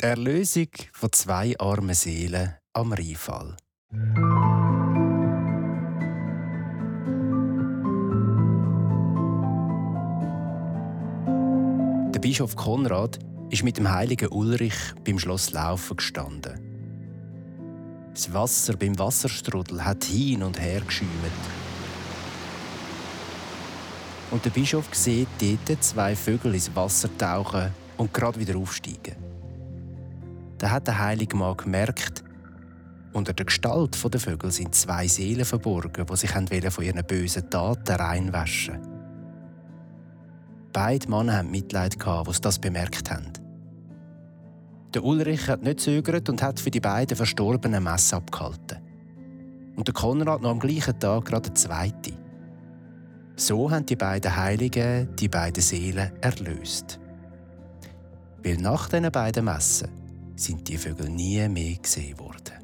Die Erlösung von zwei armen Seelen am Rheinfall. Der Bischof Konrad ist mit dem heiligen Ulrich beim Schloss Laufen gestanden. Das Wasser beim Wasserstrudel hat hin und her geschäumt. Und der Bischof sieht dort zwei Vögel ins Wasser tauchen und gerade wieder aufsteigen. Da hat der heilige Mann gemerkt, unter der Gestalt der Vögel sind zwei Seelen verborgen, die sich von ihren bösen Taten reinwaschen Beide Männer haben Mitleid, die das bemerkt haben. Der Ulrich hat nicht zögert und hat für die beiden Verstorbenen Messe abgehalten. Und der Konrad noch am gleichen Tag gerade eine zweite. So haben die beiden Heiligen die beiden Seelen erlöst. Weil nach diesen beiden Messen sind die Vögel nie mehr gesehen worden.